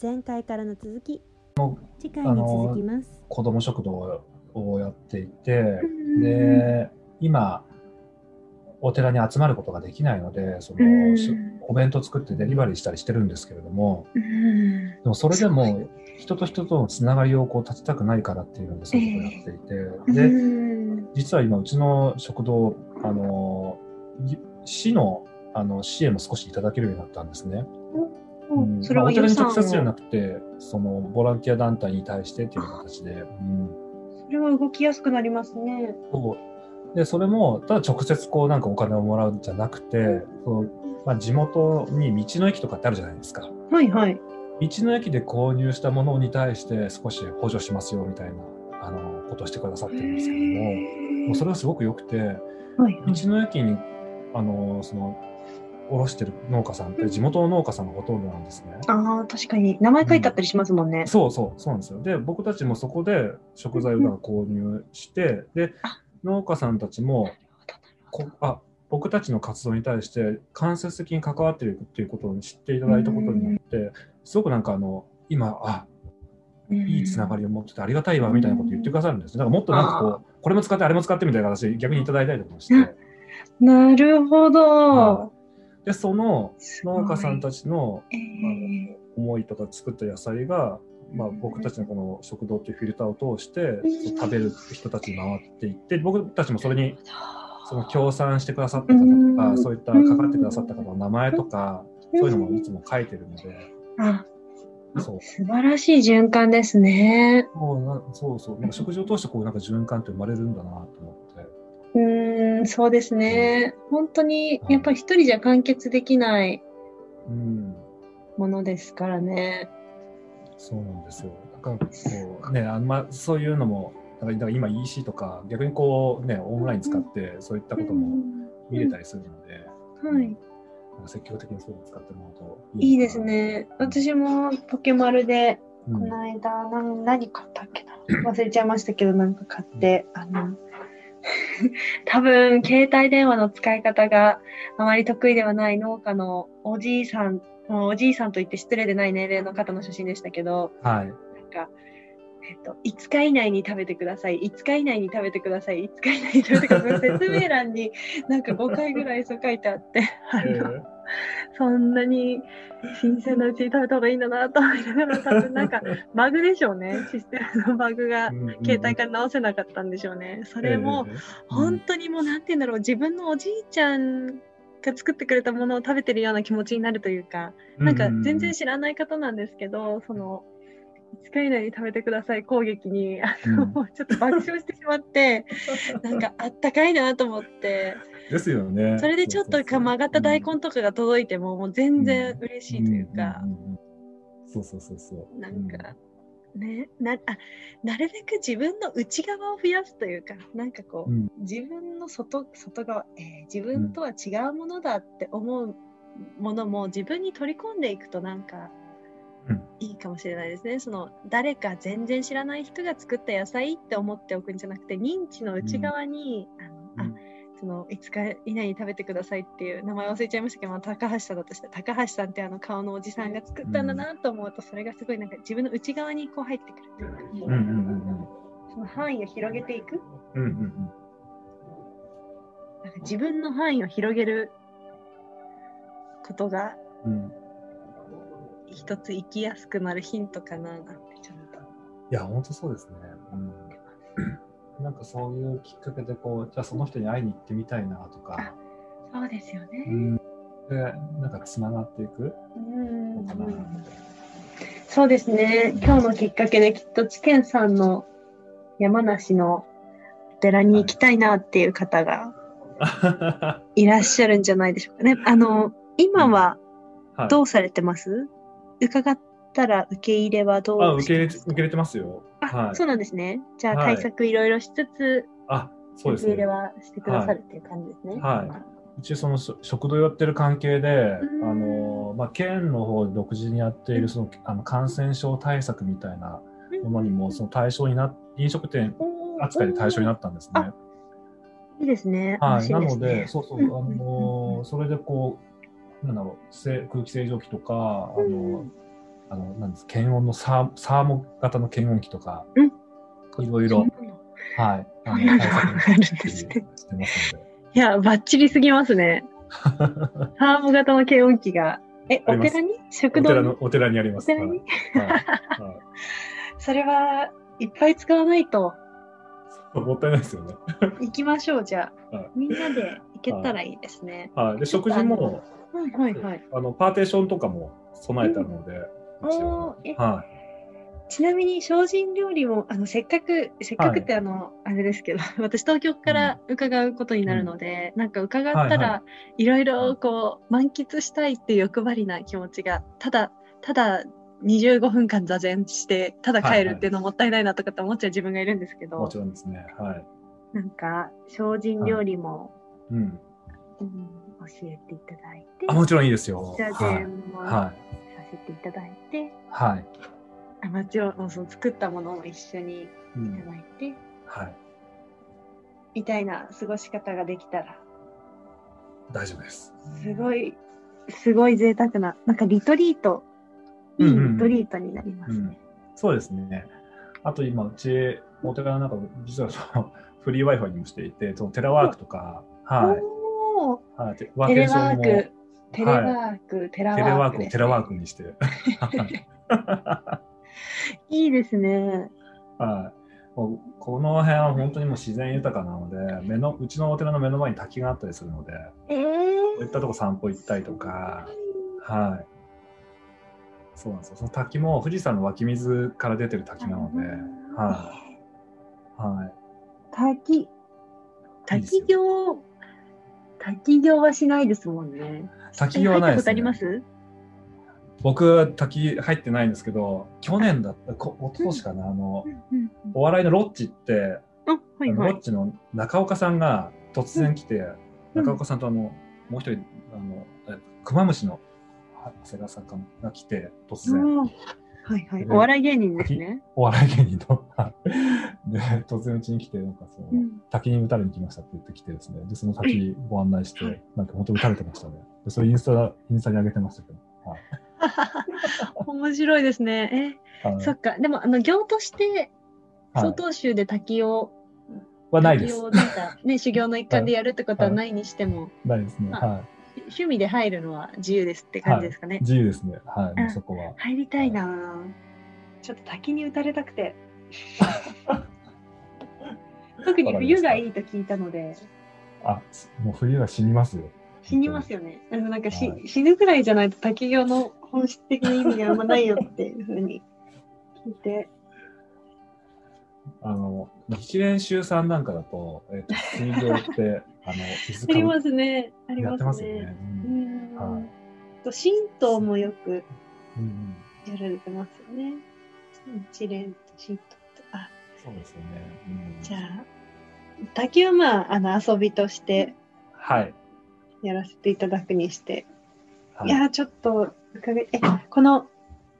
前回からの続き。次回に続きます。子ども食堂をやっていてで今お寺に集まることができないのでそのお弁当作ってデリバリーしたりしてるんですけれどもでもそれでも人と人とのつながりをこう立てたくないからっていうのでそういうことをやっていて、で実は今うちの食堂あの市のあの支援も少しいただけるようになったんですね。うん、それは、まあ、お寺に直接じゃなくてそのボランティア団体に対してっていう形で、うん、それは動きやすくなりますね。そう。でそれもただ直接こうなんかお金をもらうんじゃなくてその、まあ、地元に道の駅とかってあるじゃないですか。はいはい。道の駅で購入したものに対して少し補助しますよみたいなあのことをしてくださってるんですけどももうそれはすごく良くて、はいはい、道の駅にあのその卸してる農家さんって地元の農家さんがほとんどなんですね。ああ、確かに。名前書いてあったりしますもんね。うん、そうそう、そうなんですよ。で、僕たちもそこで食材を購入して、で、農家さんたちもこあ、僕たちの活動に対して間接的に関わっているということを知っていただいたことによって、すごくなんかあの、今、あ、いいつながりを持っててありがたいわみたいなこと言ってくださるんです。だからもっとなんかこう、これも使ってあれも使ってみたいな形で逆にいただいたりとかして。なるほど。でその農家さんたちの、えー、思いとか作った野菜が、まあ、僕たちのこの食堂っていうフィルターを通して、食べる人たちに回っていって僕たちもそれにその協賛してくださった方とか、そういったかかってくださった方の名前とか、そういうのもいつも書いてるので。あそう素晴らしい循環ですね。そうそうそう。なんか食事を通してこうなんか循環って生まれるんだなと思って。うん、そうですね。本当に、やっぱり一人じゃ完結できないものですからね。そうなんですよ。だからこうね、あんまそういうのも、だから今 EC とか逆にこうね、オンライン使ってそういったことも見れたりするので、はい。積極的にそういうの使ってもらうといいですね。私もポケマルで、この間、うん、何買ったっけな？忘れちゃいましたけど、なんか買って、あの、多分、携帯電話の使い方があまり得意ではない農家のおじいさん、もうおじいさんと言って失礼でない年齢の方の写真でしたけど、はい。なんか、えっと、5日以内に食べてください、5日以内に食べてください、5日以内に食べてください、説明欄になんか5回ぐらいそう書いてあって、あの、そんなに新鮮なうちに食べた方がいいんだなと思いながら、多分なんか バグでしょうね。システムのバグが携帯から直せなかったんでしょうね。それも、本当にもうなんて言うんだろう、自分のおじいちゃんが作ってくれたものを食べてるような気持ちになるというか、なんか全然知らない方なんですけど、その、5日以内に食べてください攻撃に。あの、うん、ちょっと爆笑してしまって なんかあったかいなと思って。ですよね。それでちょっと曲がった大根とかが届いても、もう全然嬉しいというか、そうそうそうそうなんか、ね、なあなるべく自分の内側を増やすというかなんかこう、うん、自分の外外側、えー、自分とは違うものだって思うものも自分に取り込んでいくとなんかいいかもしれないですね。その誰か全然知らない人が作った野菜って思っておくんじゃなくて認知の内側に、うん、あの、うん、あその5日以内に食べてくださいっていう名前忘れちゃいましたけど、まあ、高橋さんだとして高橋さんってあの顔のおじさんが作ったんだなと思うと、それがすごいなんか自分の内側にこう入ってくるというか、うんうんうん、その範囲を広げていく、うんうんうん、なんか自分の範囲を広げることが、うん一つ生きやすくなるヒントかななんてちょっと。いや、本当そうですね。うん、なんかそういうきっかけでこう、じゃあその人に会いに行ってみたいなとか。そうですよね。うん、で、なんかつながっていくのかなそうですね。今日のきっかけできっと知見さんの山梨の寺に行きたいなっていう方がいらっしゃるんじゃないでしょうかね。あの、今はどうされてます、はい伺ったら受け入れはどうあ受け入れ受け入れてますよ。はい、そうなんですね。じゃあ対策いろいろしつつ、あそうです、ね、受け入れはしてくださるっていう感じですね。はい。一応その食堂やってる関係で、あのまあ、県の方で独自にやっているそのあの感染症対策みたいなものにもその対象にな飲食店扱いで対象になったんですね。いいですね。はい。なので、そうそう、あのそれでこう、なんだろう空気清浄機とかあのあの、なんです、検温のサーサーモ型の検温器とか、うんいろいろ、はい。あの、対策してますので。いや、バッチリすぎますね。ハーモ型の検温器が。え、お寺に？食堂に？おお寺にあります。それはいっぱい使わないと。もったいないですよね。行きましょう、じゃあ。はいみんなで行けたらいいですね。はい。で、食事も、はいはいはい。あの、パーテーションとかも備えてあるので、一応おーえはちなみに精進料理もあのせっかくせっかくってあの、あれですけど 私東京から伺うことになるので、なんか伺ったはいはらいろいろこう満喫したいっていう欲張りな気持ちがただただ25分間座禅してただ帰るっていうのもったいないなとかって思っちゃう自分がいるんですけい。ど、もちろんですね。はい。なんか精進料理も、うん。うん教えていただいてあ、もちろんいいですよ。座はい。禅もさはい。せていただいて、はい。あもちろんその作ったものも一緒にういんただいて、はい。みたいな過ごし方ができたら、大丈夫です。すごい、すごい贅沢な、なんかリトリート、いいリトリートになりますね。そうですね。あと今、うち、お寺の中で、実はその、フリー Wi-Fi にもしていて、そのテラワークとか、はい。はい、テレワーク、テレワーク、テラテレワワークテラワークにして、は いいいですね。はい。もうこの辺は本当にもう自然豊かなので、目のうちのお寺の目の前に滝があったりするので、えこういーったとこ散歩行ったりとか、はい。そうなんですよ。その滝も富士山の湧き水から出てる滝なので、はい。はい。滝、滝よ。行、滝行はしないですもんね。滝行はないです、ね。僕、滝入ってないんですけど、去年だった、こ一昨年かな、あの、お笑いのロッチって、あ、はいはい。ロッチの中岡さんが突然来て、うん中岡さんとあの、もう一人、あの、えクマムシのは長谷川さんが来て、突然、うんはいはい。お笑い芸人ですね。お笑い芸人の、で、突然うちに来て、なんかその、うん滝に打たれに来ましたって言ってきてですね、で、その滝ご案内しはいて、なんか本当打たれてましたね。で、それインスタ、インスタに上げてましたけど。はい 面白いですね。え、はいそっか。でも、あの、行として、はい曹洞宗で滝を、はないです。滝をなんかね、修行の一環でやるってことはないにしても、ないですね。あは趣味で入るのは自由ですって感じですかね。い。自由ですね。はい。そこは。入りたいなぁちょっと滝に打たれたくて。特に冬がいいと聞いたので、あ、もう冬は死にますよ。死にますよね。でもなんかし、はい死ぬくらいじゃないと滝行の本質的な意味があんまないよっていうふうに聞いて。あの、日蓮宗さんなんかだと、えっ、と、水上って、あの、水ありまかすね。ありまますね。ね。ううんん。はいと神道もよくうんうん。やられてますよね。一連と神道そうですよね。うんじゃあ、滝はまあ、あの、遊びとしてはい。やらせていただくにして。はいい。やー、ちょっとえ、この、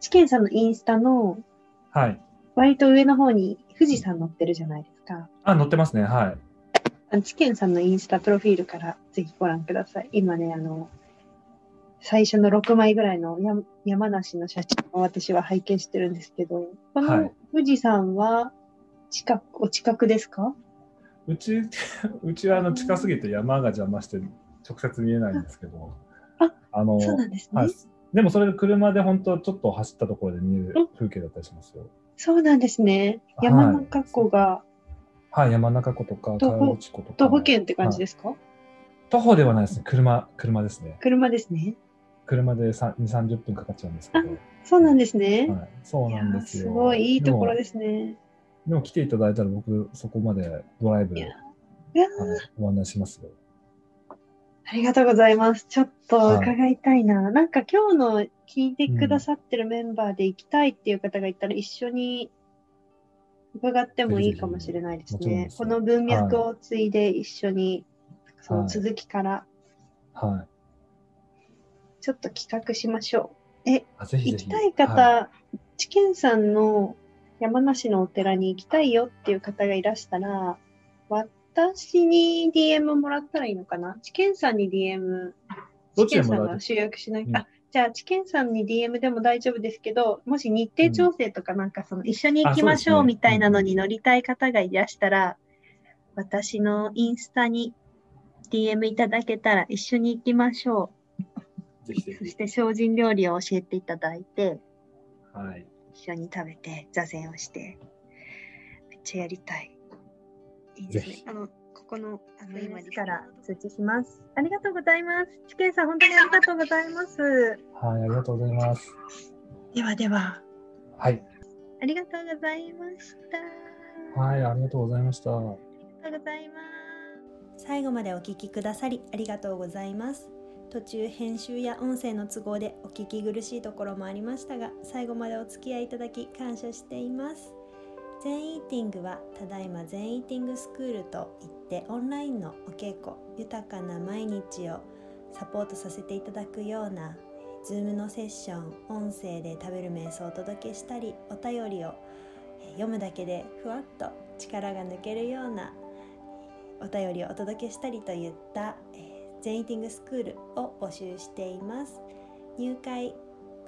チキンさんのインスタの、はい。割と上の方に富士山載ってるじゃないですか。あ、乗ってますね。はい。チキンさんのインスタプロフィールからぜひご覧ください。今ね、あの、最初の6枚ぐらいのや山梨の写真を私は拝見してるんですけど、このはい富士山は近く、お近くですか？うち、うちはあの近すぎて山が邪魔して直接見えないんですけど、ああの、そうなんですね。はい。でもそれで車で本当ちょっと走ったところで見える風景だったりしますよ。そうなんですね。はい山中湖がはい、山中湖とか、徒歩川口湖とか。徒歩圏って感じですか、徒歩ではないですね。車、車ですね。車ですね。車で2、30分かかっちゃうんですけど。そうなんですね。はい、そうなんですよ。すごいいいところでですね。も。でも来ていただいたら僕、そこまでドライブ、いやはいいやご案内しますよ。ありがとうございます。ちょっとはい伺いたいな。なんか今日の聞いてくださってるメンバーで行きたいっていう方がいたら一緒に伺ってもいいかもしれないですねこの文脈を継いで一緒に、その続きからはい。ちょっと企画しましょう。え、あぜひぜひ。行きたい方、は知見さんの山梨のお寺に行きたいよっていう方がいらしたら、私に DM もらったらいいのかな？知見さんに DM、知見さんが集約しない、うん。あ、じゃあ、知見さんに DM でも大丈夫ですけど、もし日程調整とかなんかその一緒に行きましょうみたいなのに乗りたい方がいらしたら、私のインスタに DM いただけたら一緒に行きましょう。そして精進料理を教えていただいて、はい。一緒に食べて、座禅をして、めっちゃやりたい。いいですね。あの、ここの、あの、今から通知します。ありがとうございます。チケンさん、本当にありがとうございます。はい、ありがとうございます。ではでは。はい。ありがとうございました。はい、ありがとうございました。ありがとうございます。最後までお聞きくださりありがとうございます。途中編集や音声の都合でお聞き苦しいところもありましたが最後までお付き合いいただき感謝しています。全イーティングはただいま全イーティングスクールといってオンラインのお稽古豊かな毎日をサポートさせていただくような Zoom のセッション音声で食べる瞑想をお届けしたりお便りを読むだけでふわっと力が抜けるようなお便りをお届けしたりといった、全イティングスクールを募集しています。入会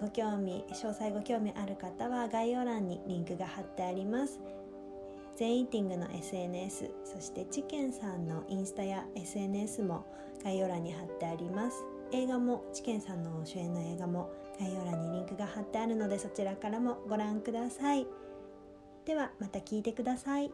ご興味詳細ご興味ある方は概要欄にリンクが貼ってあります。全イティングの SNS そしてチケンさんのインスタや SNS も概要欄に貼ってあります。映画もチケンさんの主演の映画も概要欄にリンクが貼ってあるのでそちらからもご覧ください。ではまた聞いてください。